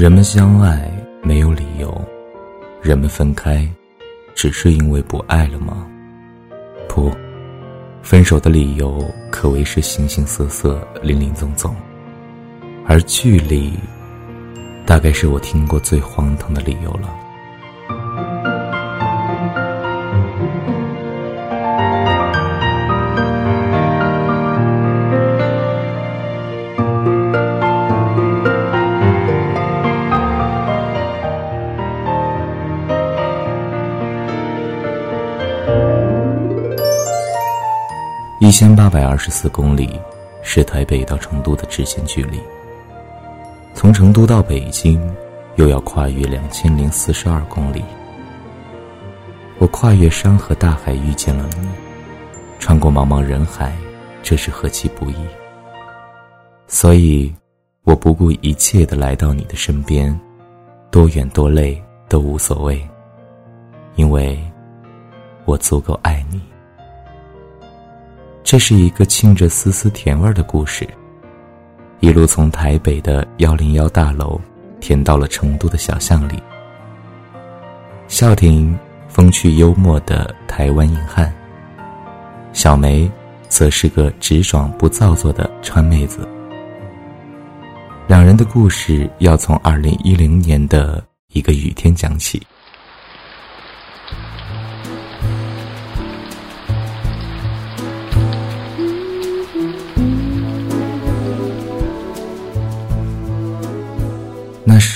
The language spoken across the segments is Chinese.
人们相爱没有理由，人们分开，只是因为不爱了吗？不，分手的理由可谓是形形色色、林林总总，而距离，大概是我听过最荒唐的理由了。一千八百二十四公里，是台北到成都的直线距离。从成都到北京，又要跨越两千零四十二公里。我跨越山河大海遇见了你，穿过茫茫人海，这是何其不易。所以，我不顾一切的来到你的身边，多远多累都无所谓，因为我足够爱你。这是一个沁着丝丝甜味儿的故事，一路从台北的幺零幺大楼，甜到了成都的小巷里。笑婷风趣幽默的台湾硬汉，小梅则是个直爽不造作的川妹子。两人的故事要从二零一零年的一个雨天讲起。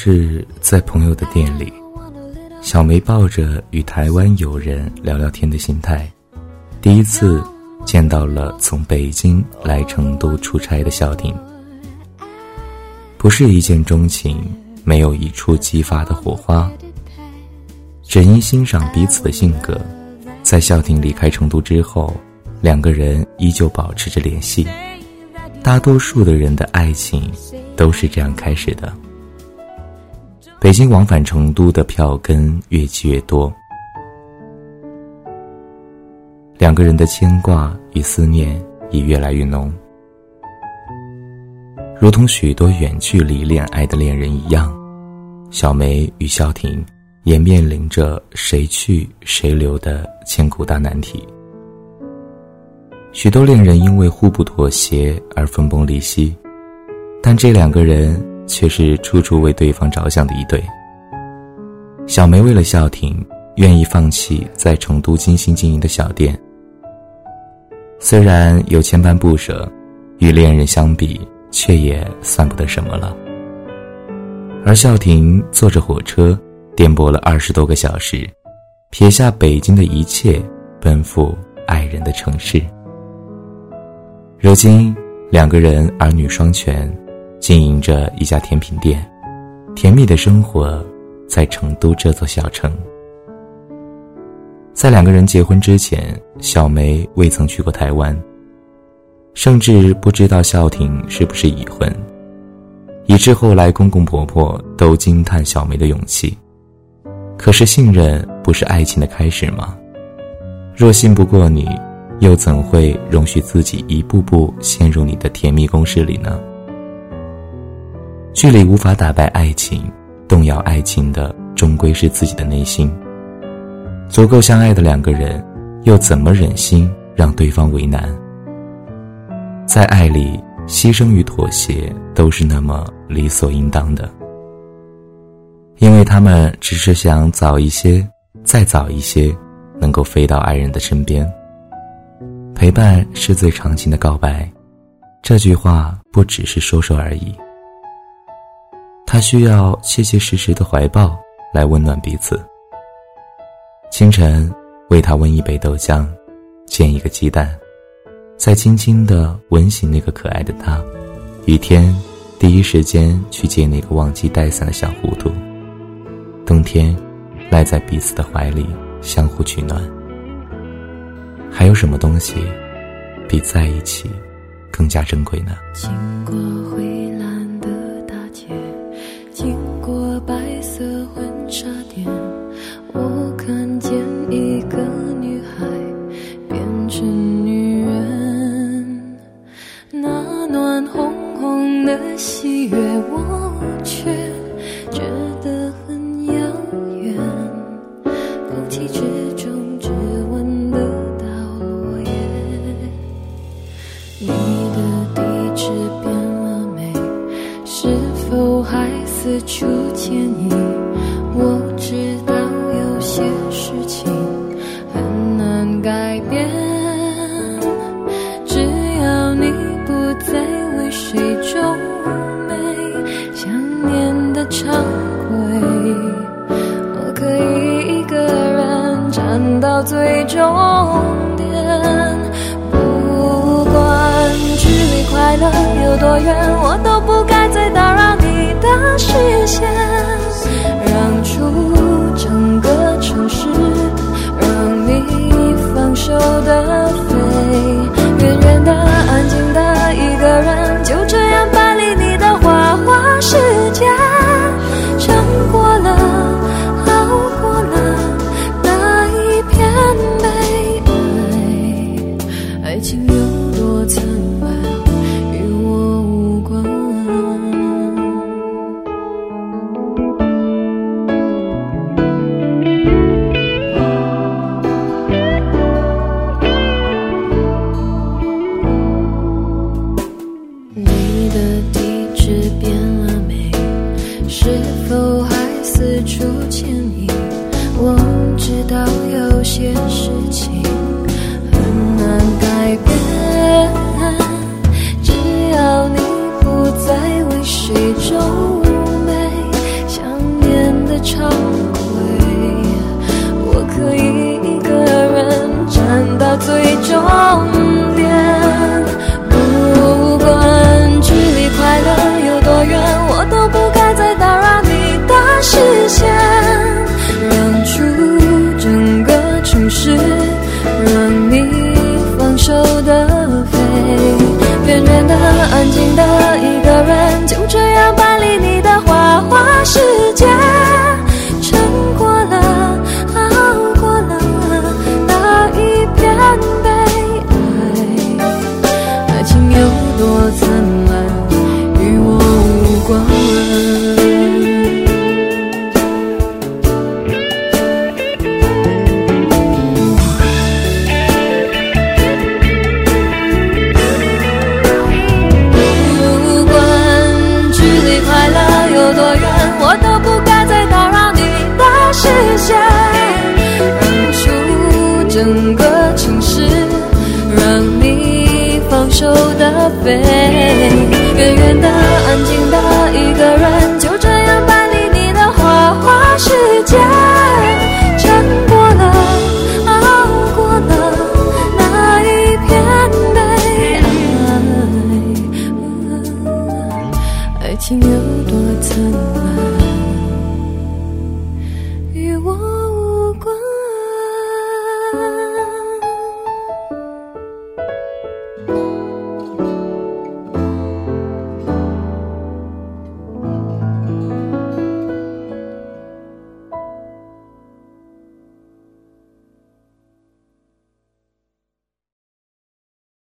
是在朋友的店里，小梅抱着与台湾友人聊聊天的心态，第一次见到了从北京来成都出差的笑婷。不是一见钟情，没有一触即发的火花，只因欣赏彼此的性格。在笑婷离开成都之后，两个人依旧保持着联系。大多数的人的爱情都是这样开始的。北京往返成都的票根越积越多，两个人的牵挂与思念也越来越浓，如同许多远距离恋爱的恋人一样，小梅与萧婷也面临着谁去谁留的千古大难题。许多恋人因为互不妥协而分崩离析，但这两个人。却是处处为对方着想的一对。小梅为了孝婷，愿意放弃在成都精心经营的小店。虽然有千般不舍，与恋人相比，却也算不得什么了。而孝婷坐着火车，颠簸了二十多个小时，撇下北京的一切，奔赴爱人的城市。如今，两个人儿女双全。经营着一家甜品店，甜蜜的生活在成都这座小城。在两个人结婚之前，小梅未曾去过台湾，甚至不知道孝婷是不是已婚，以致后来公公婆婆都惊叹小梅的勇气。可是信任不是爱情的开始吗？若信不过你，又怎会容许自己一步步陷入你的甜蜜攻势里呢？距离无法打败爱情，动摇爱情的终归是自己的内心。足够相爱的两个人，又怎么忍心让对方为难？在爱里，牺牲与妥协都是那么理所应当的，因为他们只是想早一些，再早一些，能够飞到爱人的身边。陪伴是最长情的告白，这句话不只是说说而已。他需要切切实实的怀抱来温暖彼此。清晨为他温一杯豆浆，煎一个鸡蛋，再轻轻的吻醒那个可爱的他。雨天，第一时间去接那个忘记带伞的小糊涂。冬天，赖在彼此的怀里相互取暖。还有什么东西，比在一起更加珍贵呢？经过灰。喜到最终点。不管距离快乐有多远，我都不该再打扰你的视线。爱情有我可以一个人站到最终点。不管距离快乐有多远，我都不该再打扰你的视线。让出整个城市，让你放手的飞，远远的、安静的一个人，就这样搬离你的花花世界，show da fé.